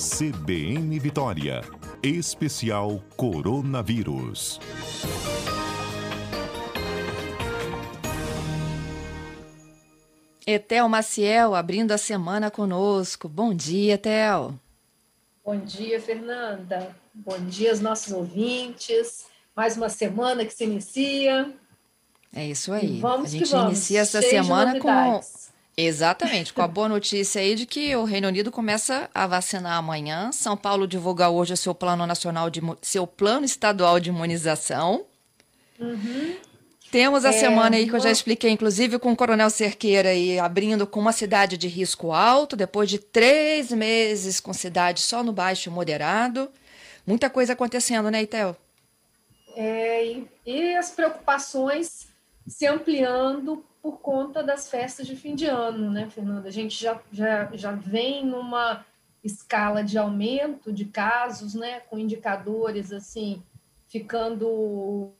CBN Vitória. Especial Coronavírus. Etel Maciel abrindo a semana conosco. Bom dia, Etel. Bom dia, Fernanda. Bom dia aos nossos ouvintes. Mais uma semana que se inicia. É isso aí. E vamos a gente inicia essa semana com Exatamente, com a boa notícia aí de que o Reino Unido começa a vacinar amanhã. São Paulo divulga hoje o seu plano nacional de seu plano estadual de imunização. Uhum. Temos a é, semana aí que eu já expliquei, inclusive, com o Coronel Cerqueira aí abrindo com uma cidade de risco alto, depois de três meses com cidade só no baixo e moderado. Muita coisa acontecendo, né, Itel? É, e, e as preocupações se ampliando por conta das festas de fim de ano, né, Fernanda? A gente já, já, já vem numa escala de aumento de casos, né, com indicadores assim, ficando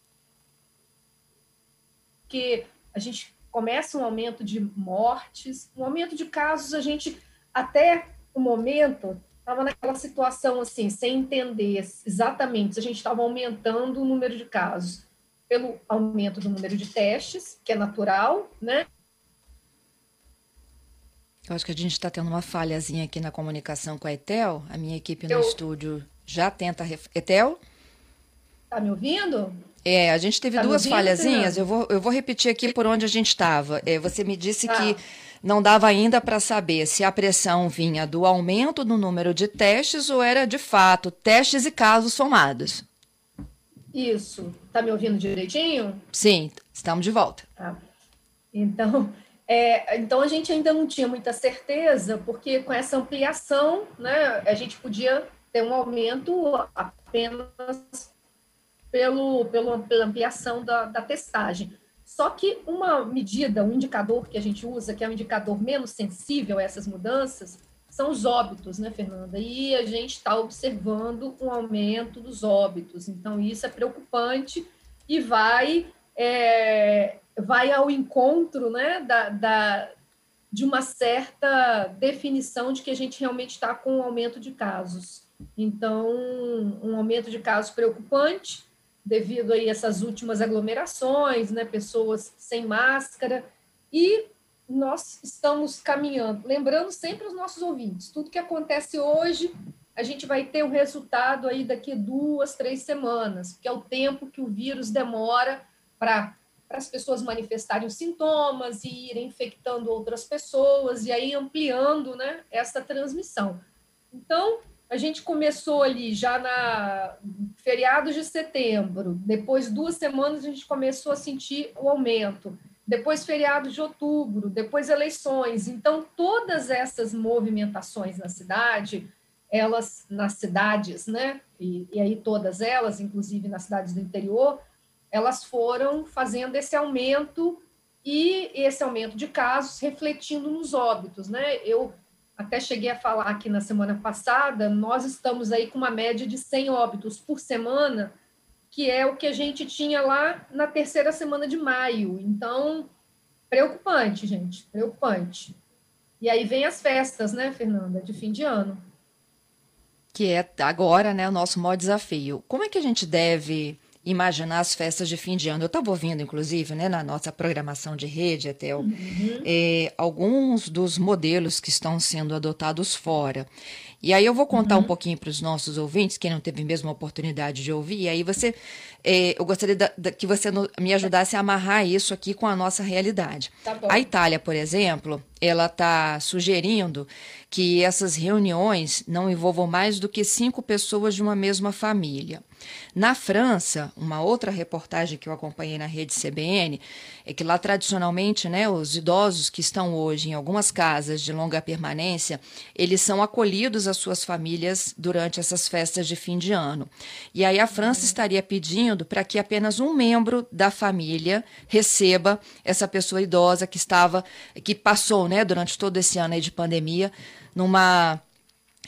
que a gente começa um aumento de mortes, um aumento de casos, a gente até o momento estava naquela situação assim, sem entender exatamente se a gente estava aumentando o número de casos pelo aumento do número de testes, que é natural, né? Eu acho que a gente está tendo uma falhazinha aqui na comunicação com a Etel. A minha equipe no Eu... estúdio já tenta. Ref... Etel? Tá me ouvindo? É, a gente teve tá duas falhazinhas. Eu vou, eu vou repetir aqui por onde a gente estava. É, você me disse ah. que não dava ainda para saber se a pressão vinha do aumento do número de testes ou era de fato testes e casos somados. Isso. Está me ouvindo direitinho? Sim, estamos de volta. Tá. Então, é, então a gente ainda não tinha muita certeza, porque com essa ampliação, né, a gente podia ter um aumento apenas pelo, pelo, pela ampliação da, da testagem. Só que uma medida, um indicador que a gente usa, que é um indicador menos sensível a essas mudanças, são os óbitos, né, Fernanda? E a gente está observando um aumento dos óbitos. Então, isso é preocupante e vai, é, vai ao encontro né, da, da, de uma certa definição de que a gente realmente está com um aumento de casos. Então, um aumento de casos preocupante, devido aí a essas últimas aglomerações, né, pessoas sem máscara, e nós estamos caminhando. Lembrando sempre os nossos ouvintes, tudo que acontece hoje, a gente vai ter um resultado aí daqui duas, três semanas, que é o tempo que o vírus demora para as pessoas manifestarem os sintomas e irem infectando outras pessoas e aí ampliando né, essa transmissão. Então, a gente começou ali já na feriados de setembro, depois duas semanas a gente começou a sentir o aumento depois feriado de outubro, depois eleições. Então, todas essas movimentações na cidade, elas, nas cidades, né, e, e aí todas elas, inclusive nas cidades do interior, elas foram fazendo esse aumento e esse aumento de casos refletindo nos óbitos, né? Eu até cheguei a falar aqui na semana passada, nós estamos aí com uma média de 100 óbitos por semana que é o que a gente tinha lá na terceira semana de maio. Então, preocupante, gente, preocupante. E aí vem as festas, né, Fernanda, de fim de ano. Que é agora, né, o nosso maior desafio. Como é que a gente deve imaginar as festas de fim de ano. Eu estava ouvindo, inclusive, né, na nossa programação de rede, até uhum. é, alguns dos modelos que estão sendo adotados fora. E aí eu vou contar uhum. um pouquinho para os nossos ouvintes, quem não teve mesmo a oportunidade de ouvir, e aí você, é, eu gostaria da, da, que você no, me ajudasse a amarrar isso aqui com a nossa realidade. Tá a Itália, por exemplo, ela está sugerindo que essas reuniões não envolvam mais do que cinco pessoas de uma mesma família. Na França, uma outra reportagem que eu acompanhei na rede CBN é que lá tradicionalmente, né, os idosos que estão hoje em algumas casas de longa permanência, eles são acolhidos às suas famílias durante essas festas de fim de ano. E aí a França estaria pedindo para que apenas um membro da família receba essa pessoa idosa que estava que passou, né, durante todo esse ano de pandemia numa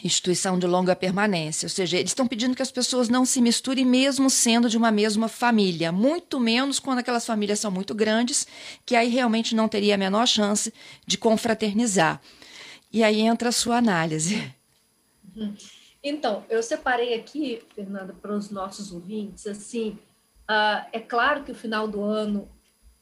instituição de longa permanência. Ou seja, eles estão pedindo que as pessoas não se misturem, mesmo sendo de uma mesma família. Muito menos quando aquelas famílias são muito grandes, que aí realmente não teria a menor chance de confraternizar. E aí entra a sua análise. Então, eu separei aqui, Fernanda, para os nossos ouvintes, assim, uh, é claro que o final do ano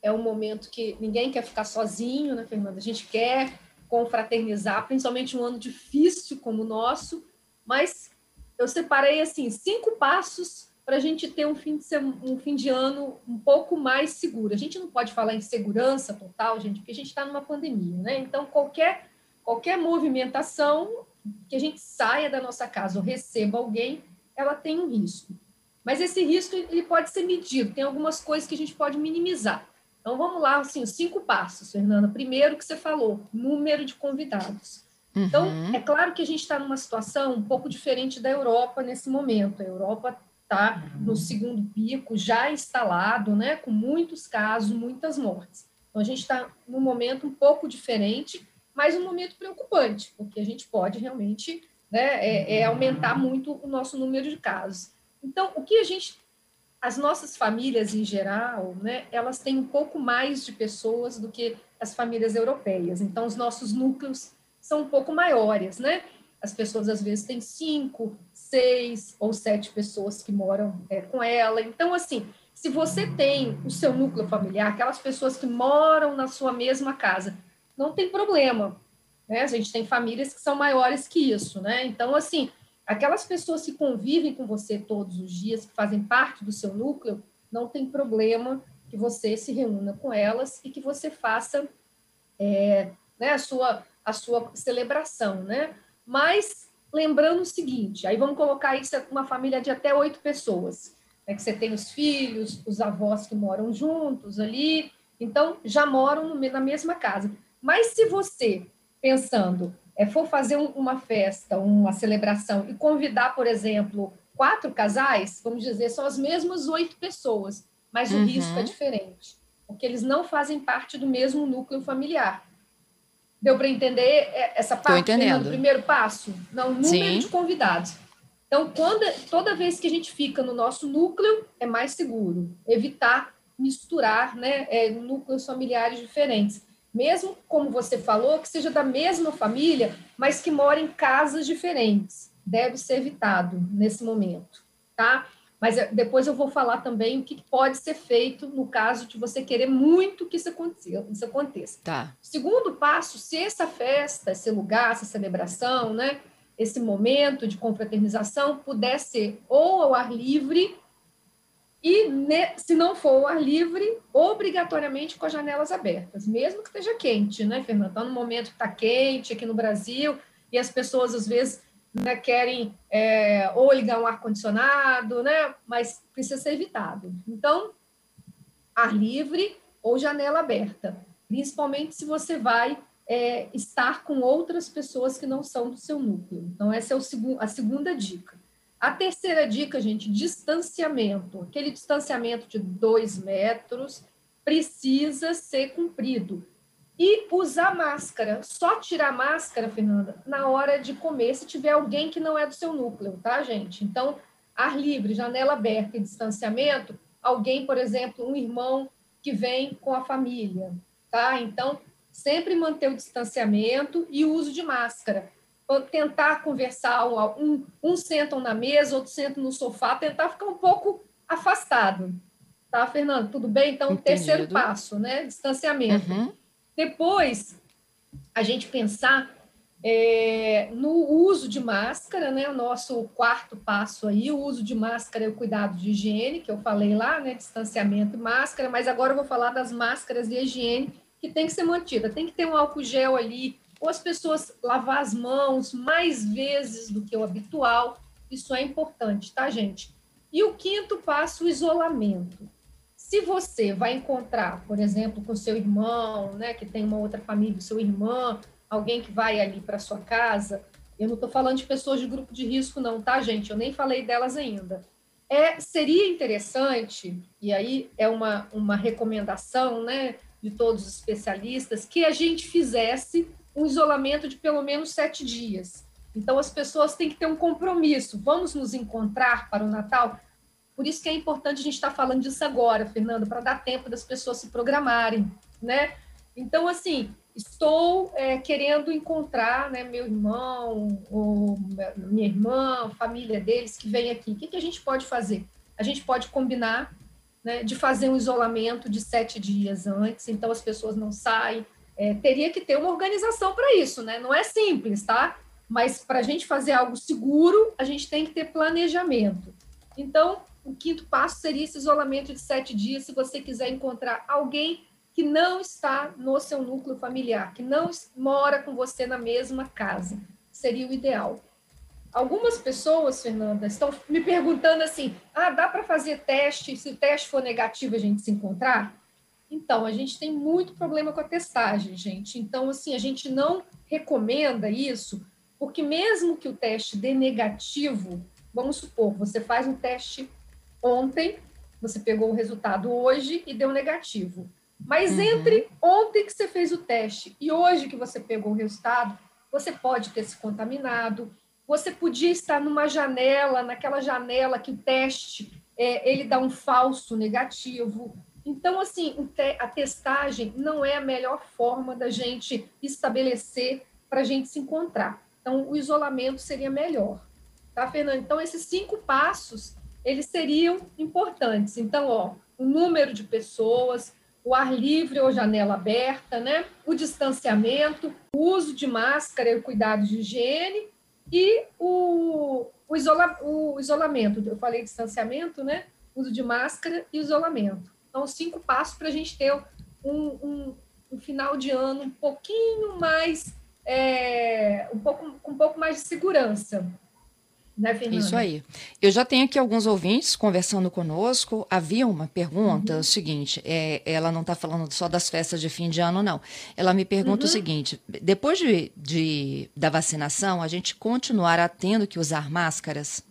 é um momento que ninguém quer ficar sozinho, né, Fernanda? A gente quer confraternizar, principalmente um ano difícil como o nosso, mas eu separei, assim, cinco passos para a gente ter um fim, de um fim de ano um pouco mais seguro. A gente não pode falar em segurança total, gente, porque a gente está numa pandemia, né? Então, qualquer, qualquer movimentação que a gente saia da nossa casa ou receba alguém, ela tem um risco. Mas esse risco ele pode ser medido, tem algumas coisas que a gente pode minimizar. Então, vamos lá, assim, os cinco passos, Fernanda. Primeiro que você falou, número de convidados. Então, uhum. é claro que a gente está numa situação um pouco diferente da Europa nesse momento. A Europa está no segundo pico, já instalado, né, com muitos casos, muitas mortes. Então, a gente está num momento um pouco diferente, mas um momento preocupante, porque a gente pode realmente né, é, é aumentar muito o nosso número de casos. Então, o que a gente as nossas famílias em geral, né, elas têm um pouco mais de pessoas do que as famílias europeias. Então, os nossos núcleos são um pouco maiores, né? As pessoas às vezes têm cinco, seis ou sete pessoas que moram é, com ela. Então, assim, se você tem o seu núcleo familiar, aquelas pessoas que moram na sua mesma casa, não tem problema. Né? A gente tem famílias que são maiores que isso, né? Então, assim, aquelas pessoas que convivem com você todos os dias, que fazem parte do seu núcleo, não tem problema que você se reúna com elas e que você faça é, né, a, sua, a sua celebração, né? Mas lembrando o seguinte, aí vamos colocar isso uma família de até oito pessoas, né, que você tem os filhos, os avós que moram juntos ali, então já moram na mesma casa. Mas se você, pensando, é, for fazer um, uma festa, uma celebração e convidar, por exemplo, quatro casais, vamos dizer, são as mesmas oito pessoas, mas uhum. o risco é diferente, porque eles não fazem parte do mesmo núcleo familiar. Deu para entender é, essa parte do primeiro passo? Não, número Sim. de convidados. Então, quando, toda vez que a gente fica no nosso núcleo, é mais seguro. Evitar misturar né, é, núcleos familiares diferentes. Mesmo, como você falou, que seja da mesma família, mas que mora em casas diferentes. Deve ser evitado nesse momento, tá? Mas depois eu vou falar também o que pode ser feito no caso de você querer muito que isso aconteça. Isso aconteça. Tá. Segundo passo, se essa festa, esse lugar, essa celebração, né, esse momento de confraternização puder ser ou ao ar livre e, se não for ao ar livre, obrigatoriamente com as janelas abertas, mesmo que esteja quente, né, Fernanda? Está no momento que está quente aqui no Brasil e as pessoas, às vezes, né, querem é, ou ligar um ar-condicionado, né, mas precisa ser evitado. Então, ar livre ou janela aberta, principalmente se você vai é, estar com outras pessoas que não são do seu núcleo. Então, essa é o a segunda dica. A terceira dica, gente, distanciamento. Aquele distanciamento de dois metros precisa ser cumprido. E usar máscara. Só tirar máscara, Fernanda, na hora de comer, se tiver alguém que não é do seu núcleo, tá, gente? Então, ar livre, janela aberta e distanciamento, alguém, por exemplo, um irmão que vem com a família, tá? Então, sempre manter o distanciamento e o uso de máscara. Tentar conversar, um, um sentam na mesa, outro sentam no sofá, tentar ficar um pouco afastado. Tá, Fernando? Tudo bem? Então, Entendido. terceiro passo, né? Distanciamento. Uhum. Depois, a gente pensar é, no uso de máscara, né? O nosso quarto passo aí, o uso de máscara e o cuidado de higiene, que eu falei lá, né? Distanciamento e máscara, mas agora eu vou falar das máscaras de higiene que tem que ser mantida. Tem que ter um álcool gel ali, ou as pessoas lavar as mãos mais vezes do que o habitual. Isso é importante, tá, gente? E o quinto passo, o isolamento. Se você vai encontrar, por exemplo, com seu irmão, né, que tem uma outra família, seu irmão, alguém que vai ali para sua casa, eu não estou falando de pessoas de grupo de risco, não, tá, gente? Eu nem falei delas ainda. É, seria interessante, e aí é uma, uma recomendação né, de todos os especialistas, que a gente fizesse um isolamento de pelo menos sete dias. Então, as pessoas têm que ter um compromisso. Vamos nos encontrar para o Natal? Por isso que é importante a gente estar falando disso agora, Fernando, para dar tempo das pessoas se programarem, né? Então, assim, estou é, querendo encontrar né, meu irmão, ou minha irmã, família deles que vem aqui. O que, que a gente pode fazer? A gente pode combinar né, de fazer um isolamento de sete dias antes, então as pessoas não saem. É, teria que ter uma organização para isso, né? Não é simples, tá? Mas para a gente fazer algo seguro, a gente tem que ter planejamento. Então, o quinto passo seria esse isolamento de sete dias, se você quiser encontrar alguém que não está no seu núcleo familiar, que não mora com você na mesma casa. Seria o ideal. Algumas pessoas, Fernanda, estão me perguntando assim: ah, dá para fazer teste? Se o teste for negativo, a gente se encontrar? Então, a gente tem muito problema com a testagem, gente. Então, assim, a gente não recomenda isso, porque mesmo que o teste dê negativo, vamos supor, você faz um teste ontem, você pegou o resultado hoje e deu negativo. Mas uhum. entre ontem que você fez o teste e hoje que você pegou o resultado, você pode ter se contaminado, você podia estar numa janela, naquela janela que o teste é, ele dá um falso negativo. Então, assim, a testagem não é a melhor forma da gente estabelecer para a gente se encontrar. Então, o isolamento seria melhor. Tá, Fernando? Então, esses cinco passos, eles seriam importantes. Então, ó, o número de pessoas, o ar livre ou janela aberta, né? o distanciamento, o uso de máscara e o cuidado de higiene e o, o, isola, o isolamento. Eu falei distanciamento, né? Uso de máscara e isolamento. Então, cinco passos para a gente ter um, um, um, final de ano um pouquinho mais, é, um pouco, com um pouco mais de segurança. Né, Isso aí. Eu já tenho aqui alguns ouvintes conversando conosco. Havia uma pergunta, uhum. o seguinte, é, ela não está falando só das festas de fim de ano, não. Ela me pergunta uhum. o seguinte: depois de, de, da vacinação, a gente continuará tendo que usar máscaras?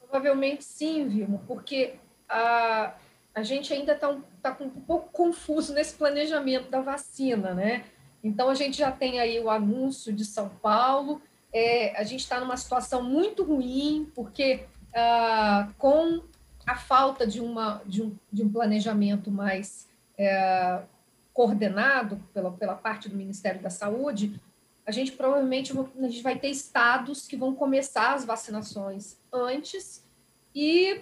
Provavelmente sim, Vilma, porque a, a gente ainda está um, tá um pouco confuso nesse planejamento da vacina, né? Então, a gente já tem aí o anúncio de São Paulo é, a gente está numa situação muito ruim, porque ah, com a falta de, uma, de, um, de um planejamento mais é, coordenado pela, pela parte do Ministério da Saúde, a gente provavelmente a gente vai ter estados que vão começar as vacinações antes e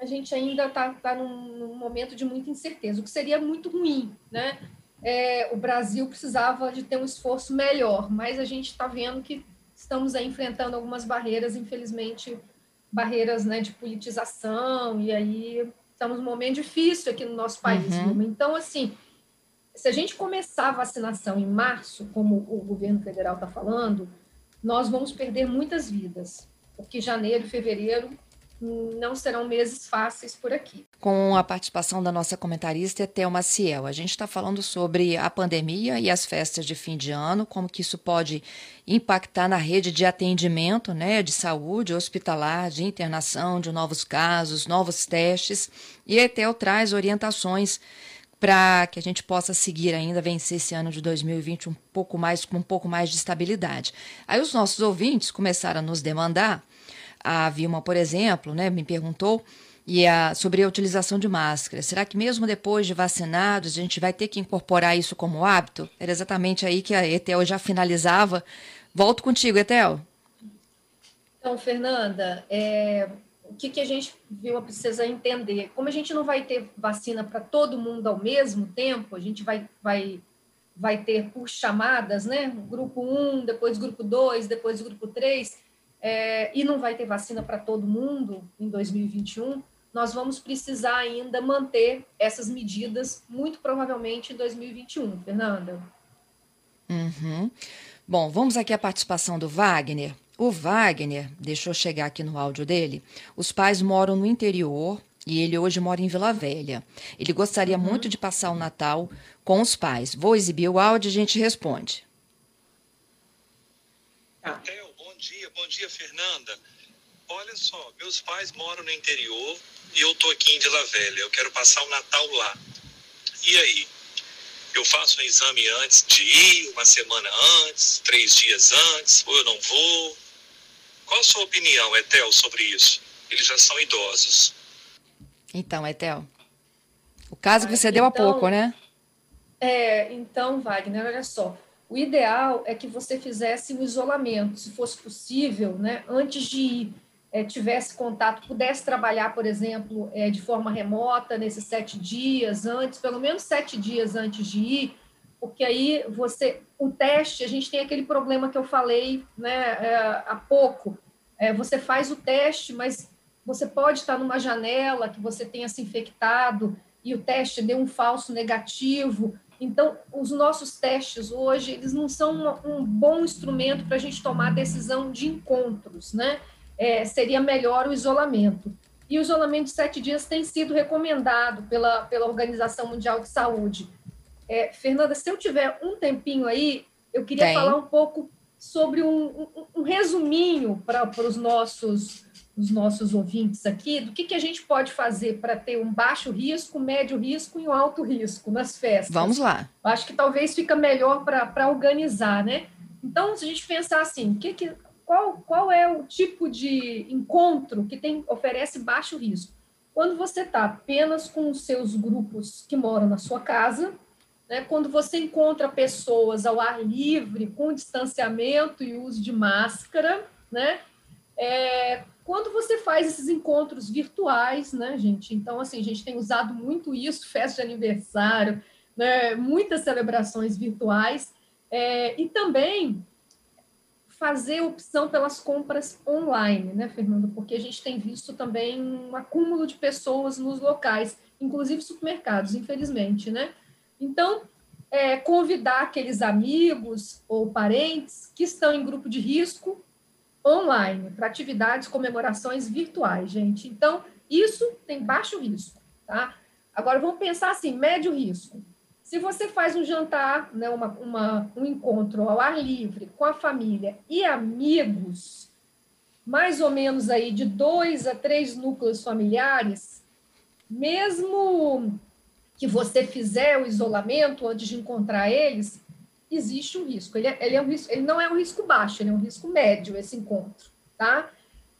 a gente ainda está tá num, num, momento de muita incerteza, o que seria muito ruim, né? É, o Brasil precisava de ter um esforço melhor, mas a gente está vendo que estamos aí enfrentando algumas barreiras, infelizmente, barreiras né, de politização, e aí estamos num momento difícil aqui no nosso país. Uhum. Então, assim, se a gente começar a vacinação em março, como o governo federal está falando, nós vamos perder muitas vidas, porque janeiro e fevereiro não serão meses fáceis por aqui. Com a participação da nossa comentarista Thelma Ciel, a gente está falando sobre a pandemia e as festas de fim de ano, como que isso pode impactar na rede de atendimento, né, de saúde hospitalar, de internação, de novos casos, novos testes. E a Etel traz orientações para que a gente possa seguir ainda, vencer esse ano de 2020 um pouco mais, com um pouco mais de estabilidade. Aí os nossos ouvintes começaram a nos demandar a Vilma, por exemplo, né, me perguntou e a, sobre a utilização de máscara. Será que mesmo depois de vacinados a gente vai ter que incorporar isso como hábito? Era exatamente aí que a Etel já finalizava. Volto contigo, Etel. Então, Fernanda, é, o que, que a gente viu precisa entender? Como a gente não vai ter vacina para todo mundo ao mesmo tempo, a gente vai, vai, vai ter por chamadas, né? Grupo 1, depois grupo 2, depois grupo 3 é, e não vai ter vacina para todo mundo em 2021, nós vamos precisar ainda manter essas medidas, muito provavelmente em 2021, Fernanda. Uhum. Bom, vamos aqui à participação do Wagner. O Wagner, deixou chegar aqui no áudio dele, os pais moram no interior e ele hoje mora em Vila Velha. Ele gostaria uhum. muito de passar o Natal com os pais. Vou exibir o áudio e a gente responde. Tá dia, bom dia, Fernanda. Olha só, meus pais moram no interior e eu tô aqui em Vila Velha. Eu quero passar o Natal lá. E aí? Eu faço um exame antes de ir, uma semana antes, três dias antes, ou eu não vou? Qual a sua opinião, Etel, sobre isso? Eles já são idosos. Então, Etel, o caso que você deu há então, pouco, né? É, então, Wagner, olha só. O ideal é que você fizesse um isolamento, se fosse possível, né, antes de ir, é, tivesse contato, pudesse trabalhar, por exemplo, é, de forma remota nesses sete dias antes, pelo menos sete dias antes de ir, porque aí você, o teste, a gente tem aquele problema que eu falei né, é, há pouco, você faz o teste, mas você pode estar numa janela que você tenha se infectado e o teste deu um falso negativo. Então, os nossos testes hoje, eles não são um, um bom instrumento para a gente tomar decisão de encontros, né? É, seria melhor o isolamento. E o isolamento de sete dias tem sido recomendado pela, pela Organização Mundial de Saúde. É, Fernanda, se eu tiver um tempinho aí, eu queria tem. falar um pouco sobre um, um, um resuminho para os nossos os nossos ouvintes aqui do que, que a gente pode fazer para ter um baixo risco, médio risco e um alto risco nas festas. Vamos lá. Acho que talvez fica melhor para organizar, né? Então, se a gente pensar assim, que, que, qual, qual é o tipo de encontro que tem oferece baixo risco? Quando você está apenas com os seus grupos que moram na sua casa, né? quando você encontra pessoas ao ar livre, com distanciamento e uso de máscara, né? É, quando você faz esses encontros virtuais, né, gente? Então, assim, a gente tem usado muito isso, festa de aniversário, né, muitas celebrações virtuais, é, e também fazer opção pelas compras online, né, Fernando? Porque a gente tem visto também um acúmulo de pessoas nos locais, inclusive supermercados, infelizmente, né? Então, é, convidar aqueles amigos ou parentes que estão em grupo de risco online, para atividades, comemorações virtuais, gente. Então, isso tem baixo risco, tá? Agora, vamos pensar assim, médio risco. Se você faz um jantar, né, uma, uma, um encontro ao ar livre com a família e amigos, mais ou menos aí de dois a três núcleos familiares, mesmo que você fizer o isolamento antes de encontrar eles, existe um risco. Ele, é, ele, é um risco, ele não é um risco baixo, ele é um risco médio, esse encontro, tá?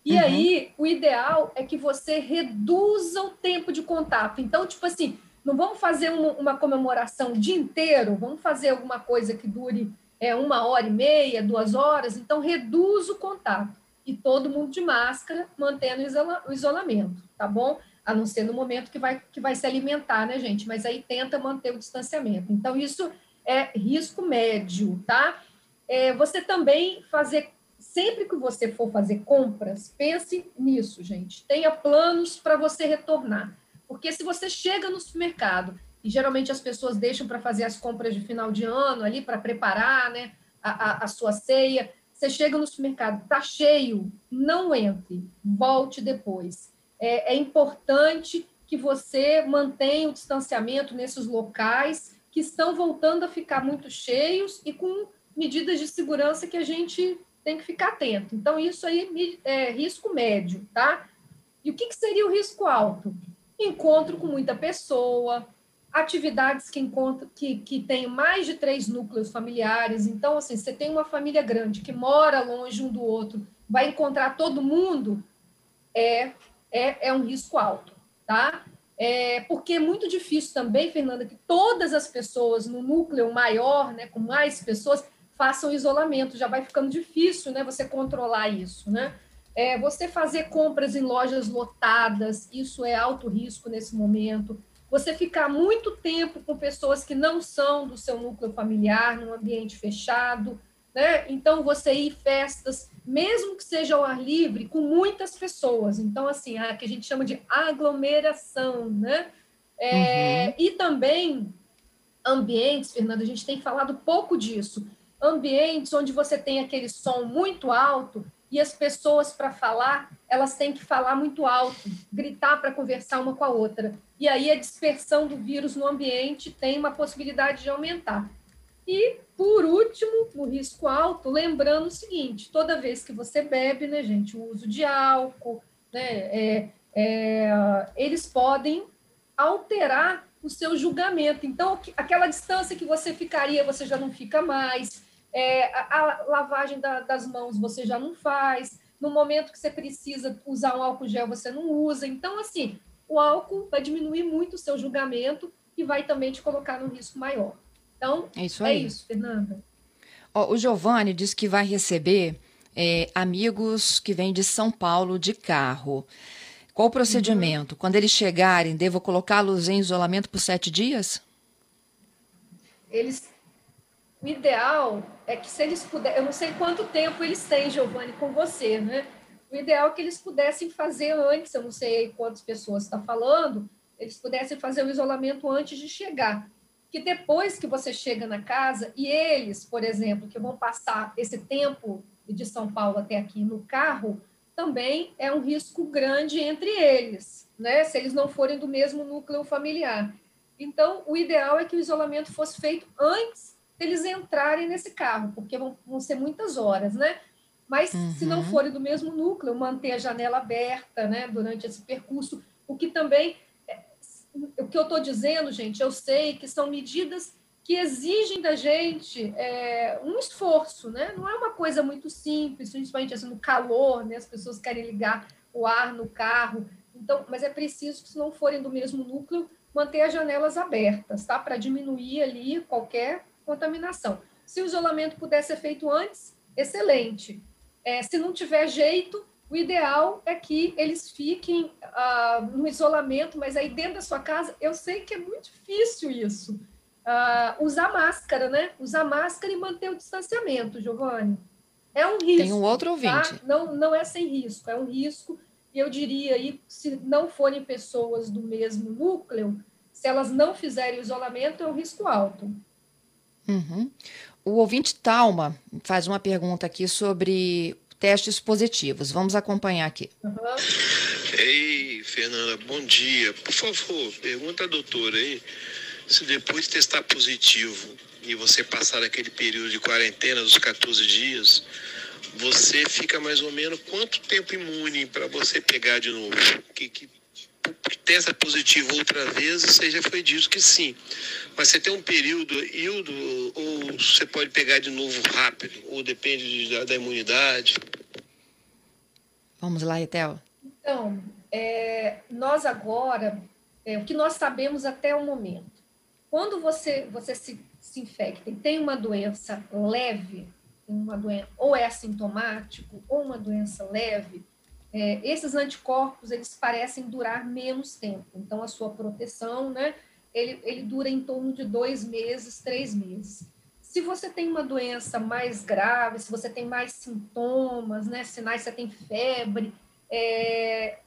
E uhum. aí, o ideal é que você reduza o tempo de contato. Então, tipo assim, não vamos fazer uma, uma comemoração o dia inteiro, vamos fazer alguma coisa que dure é, uma hora e meia, duas horas, então reduz o contato. E todo mundo de máscara, mantendo o, isola, o isolamento, tá bom? A não ser no momento que vai, que vai se alimentar, né, gente? Mas aí tenta manter o distanciamento. Então, isso é risco médio, tá? É, você também fazer, sempre que você for fazer compras, pense nisso, gente. Tenha planos para você retornar. Porque se você chega no supermercado, e geralmente as pessoas deixam para fazer as compras de final de ano ali, para preparar né, a, a, a sua ceia, você chega no supermercado, está cheio, não entre, volte depois. É, é importante que você mantenha o distanciamento nesses locais que estão voltando a ficar muito cheios e com medidas de segurança que a gente tem que ficar atento. Então, isso aí é risco médio, tá? E o que, que seria o risco alto? Encontro com muita pessoa, atividades que encontram que, que tem mais de três núcleos familiares. Então, assim, você tem uma família grande que mora longe um do outro, vai encontrar todo mundo, é, é, é um risco alto, tá? É, porque é muito difícil também, Fernanda, que todas as pessoas no núcleo maior, né, com mais pessoas, façam isolamento. Já vai ficando difícil, né, você controlar isso, né? É, você fazer compras em lojas lotadas, isso é alto risco nesse momento. Você ficar muito tempo com pessoas que não são do seu núcleo familiar, num ambiente fechado, né? Então, você ir festas mesmo que seja ao ar livre, com muitas pessoas. Então, assim, a que a gente chama de aglomeração, né? É, uhum. E também ambientes, Fernanda, a gente tem falado pouco disso. Ambientes onde você tem aquele som muito alto e as pessoas, para falar, elas têm que falar muito alto, gritar para conversar uma com a outra. E aí a dispersão do vírus no ambiente tem uma possibilidade de aumentar. E, por último, no risco alto, lembrando o seguinte: toda vez que você bebe, né, gente, o uso de álcool, né, é, é, eles podem alterar o seu julgamento. Então, aquela distância que você ficaria, você já não fica mais. É, a, a, lavagem da, das mãos você já não faz. No momento que você precisa usar um álcool gel, você não usa. Então, assim, o álcool vai diminuir muito o seu julgamento e vai também te colocar num risco maior Então, é isso, é isso Fernanda. o Giovanni diz que vai receber é, amigos que vêm de São Paulo de carro. Qual o procedimento? Uhum. Quando eles chegarem, devo colocá-los em isolamento por sete dias? Eles, o ideal é que se eles puderem, eu não sei quanto tempo eles têm, Giovanni, com você, né? O ideal é que eles pudessem fazer antes, eu não sei quantas pessoas está falando, eles pudessem fazer o isolamento antes de chegar. Que depois que você chega na casa, e eles, por exemplo, que vão passar esse tempo de São Paulo até aqui no carro, também é um risco grande entre eles, né? Se eles não forem do mesmo núcleo familiar. Então, o ideal é que o isolamento fosse feito antes deles entrarem nesse carro, porque vão, vão ser muitas horas, né? Mas uhum. se não uhum. forem do mesmo núcleo, manter a janela aberta, né, durante esse percurso, o que também o que eu estou dizendo, gente, eu sei que são medidas que exigem da gente é, um esforço, né? Não é uma coisa muito simples, principalmente assim, no calor, né? As pessoas querem ligar o ar no carro. Então, mas é preciso que, se não forem do mesmo núcleo, manter as janelas abertas, tá? Para diminuir ali qualquer contaminação. Se o isolamento puder ser feito antes, excelente. É, se não tiver jeito, o ideal é que eles fiquem uh, no isolamento, mas aí dentro da sua casa, eu sei que é muito difícil isso. Uh, usar máscara, né? Usar máscara e manter o distanciamento, Giovanni. É um risco. Tem um outro ouvinte. Tá? Não, não é sem risco, é um risco. E eu diria aí, se não forem pessoas do mesmo núcleo, se elas não fizerem o isolamento, é um risco alto. Uhum. O ouvinte Talma faz uma pergunta aqui sobre testes positivos. Vamos acompanhar aqui. Uhum. Ei, Fernanda, bom dia. Por favor, pergunta à doutora aí se depois de testar positivo e você passar aquele período de quarentena dos 14 dias, você fica mais ou menos quanto tempo imune para você pegar de novo? Que, que testa positivo outra vez, você já foi dito que sim. Mas você tem um período, Hildo, ou você pode pegar de novo rápido, ou depende de, da, da, imunidade? Vamos lá, Etel. Então, é, nós agora, é, o que nós sabemos até o momento, quando você, você se, se infecta e tem uma doença leve, uma doença, ou é assintomático, ou uma doença leve, é, esses anticorpos eles parecem durar menos tempo. Então, a sua proteção, né, ele, ele dura em torno de dois meses, três meses. Se você tem uma doença mais grave, se você tem mais sintomas, né, sinais, você tem febre, é,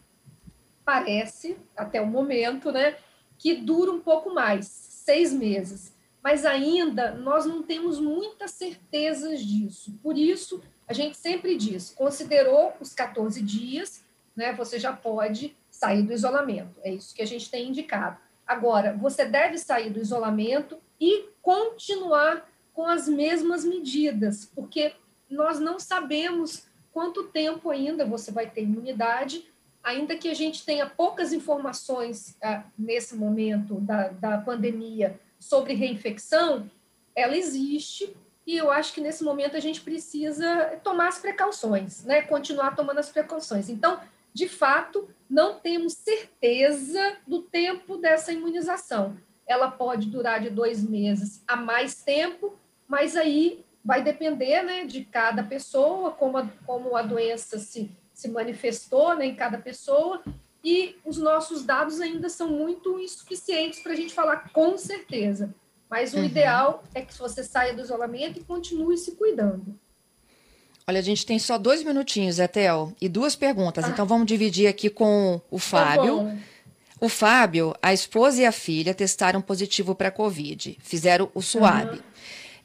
parece, até o momento, né, que dura um pouco mais, seis meses. Mas ainda nós não temos muitas certezas disso. Por isso, a gente sempre diz, considerou os 14 dias, né, você já pode sair do isolamento. É isso que a gente tem indicado. Agora, você deve sair do isolamento e continuar com as mesmas medidas, porque nós não sabemos quanto tempo ainda você vai ter imunidade, ainda que a gente tenha poucas informações ah, nesse momento da, da pandemia sobre reinfecção, ela existe, e eu acho que nesse momento a gente precisa tomar as precauções, né? Continuar tomando as precauções. Então, de fato, não temos certeza do tempo dessa imunização. Ela pode durar de dois meses a mais tempo, mas aí vai depender né, de cada pessoa, como a, como a doença se, se manifestou né, em cada pessoa, e os nossos dados ainda são muito insuficientes para a gente falar com certeza. Mas o uhum. ideal é que você saia do isolamento e continue se cuidando. Olha, a gente tem só dois minutinhos, Etel, e duas perguntas. Ah. Então vamos dividir aqui com o tá Fábio. Tá o Fábio, a esposa e a filha testaram positivo para Covid, fizeram o SUAB. Uhum.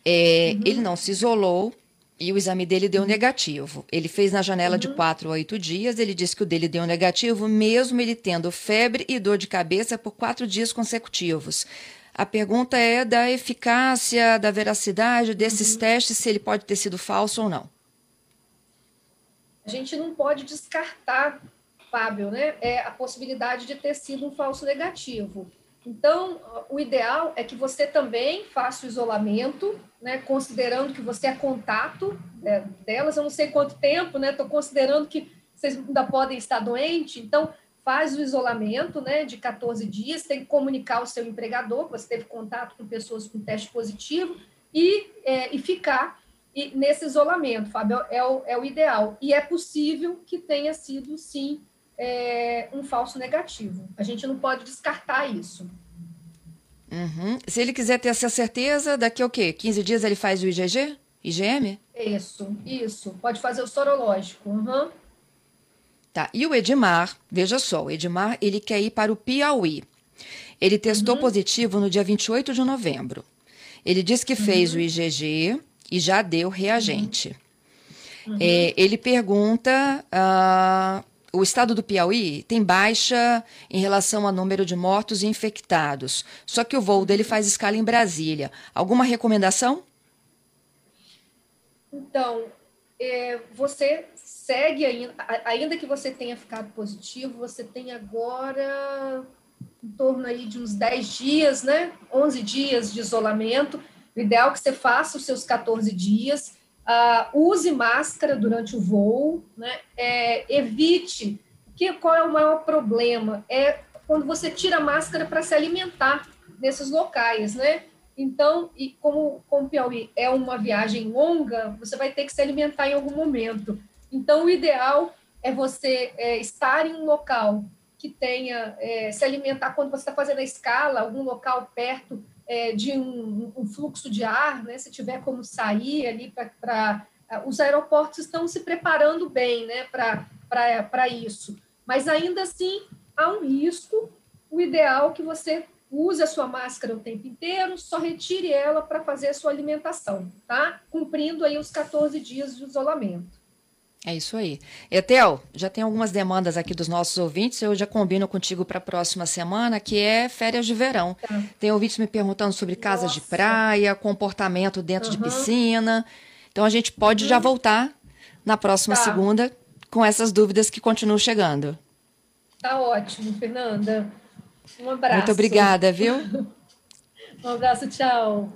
É, uhum. Ele não se isolou e o exame dele deu negativo. Ele fez na janela de 4 a 8 dias, ele disse que o dele deu negativo, mesmo ele tendo febre e dor de cabeça por quatro dias consecutivos. A pergunta é da eficácia, da veracidade desses uhum. testes, se ele pode ter sido falso ou não. A gente não pode descartar, Fábio, né, é a possibilidade de ter sido um falso negativo. Então, o ideal é que você também faça o isolamento, né, considerando que você é contato né, delas. Eu não sei quanto tempo, né? Estou considerando que vocês ainda podem estar doentes. Então, faz o isolamento né, de 14 dias, tem que comunicar ao seu empregador que você teve contato com pessoas com teste positivo e, é, e ficar nesse isolamento, Fábio, é o, é o ideal. E é possível que tenha sido, sim, é, um falso negativo. A gente não pode descartar isso. Uhum. Se ele quiser ter essa certeza, daqui a o quê? 15 dias ele faz o IgG? IgM? Isso, isso. Pode fazer o sorológico. Uhum. Tá. E o Edmar, veja só, o Edmar, ele quer ir para o Piauí. Ele testou uhum. positivo no dia 28 de novembro. Ele disse que fez uhum. o IgG e já deu reagente. Uhum. É, ele pergunta: uh, o estado do Piauí tem baixa em relação ao número de mortos e infectados. Só que o voo dele faz escala em Brasília. Alguma recomendação? Então, é, você segue ainda, ainda que você tenha ficado positivo, você tem agora em torno aí de uns 10 dias, né? 11 dias de isolamento. O ideal é que você faça os seus 14 dias. Uh, use máscara durante o voo, né? É, evite. Que, qual é o maior problema? É quando você tira a máscara para se alimentar nesses locais, né? Então, e como, como Piauí é uma viagem longa, você vai ter que se alimentar em algum momento. Então, o ideal é você é, estar em um local que tenha, é, se alimentar quando você está fazendo a escala, algum local perto é, de um, um, fluxo de ar, né? Se tiver como sair ali para. Os aeroportos estão se preparando bem né, para isso. Mas ainda assim há um risco. O ideal é que você use a sua máscara o tempo inteiro, só retire ela para fazer a sua alimentação, tá? Cumprindo aí os 14 dias de isolamento. É isso aí. Etel, já tem algumas demandas aqui dos nossos ouvintes, eu já combino contigo para a próxima semana, que é férias de verão. Tá. Tem ouvintes me perguntando sobre casas Nossa. de praia, comportamento dentro uhum. de piscina. Então a gente pode uhum. já voltar na próxima tá. segunda com essas dúvidas que continuam chegando. Tá ótimo, Fernanda. Um abraço. Muito obrigada, viu? um abraço, tchau.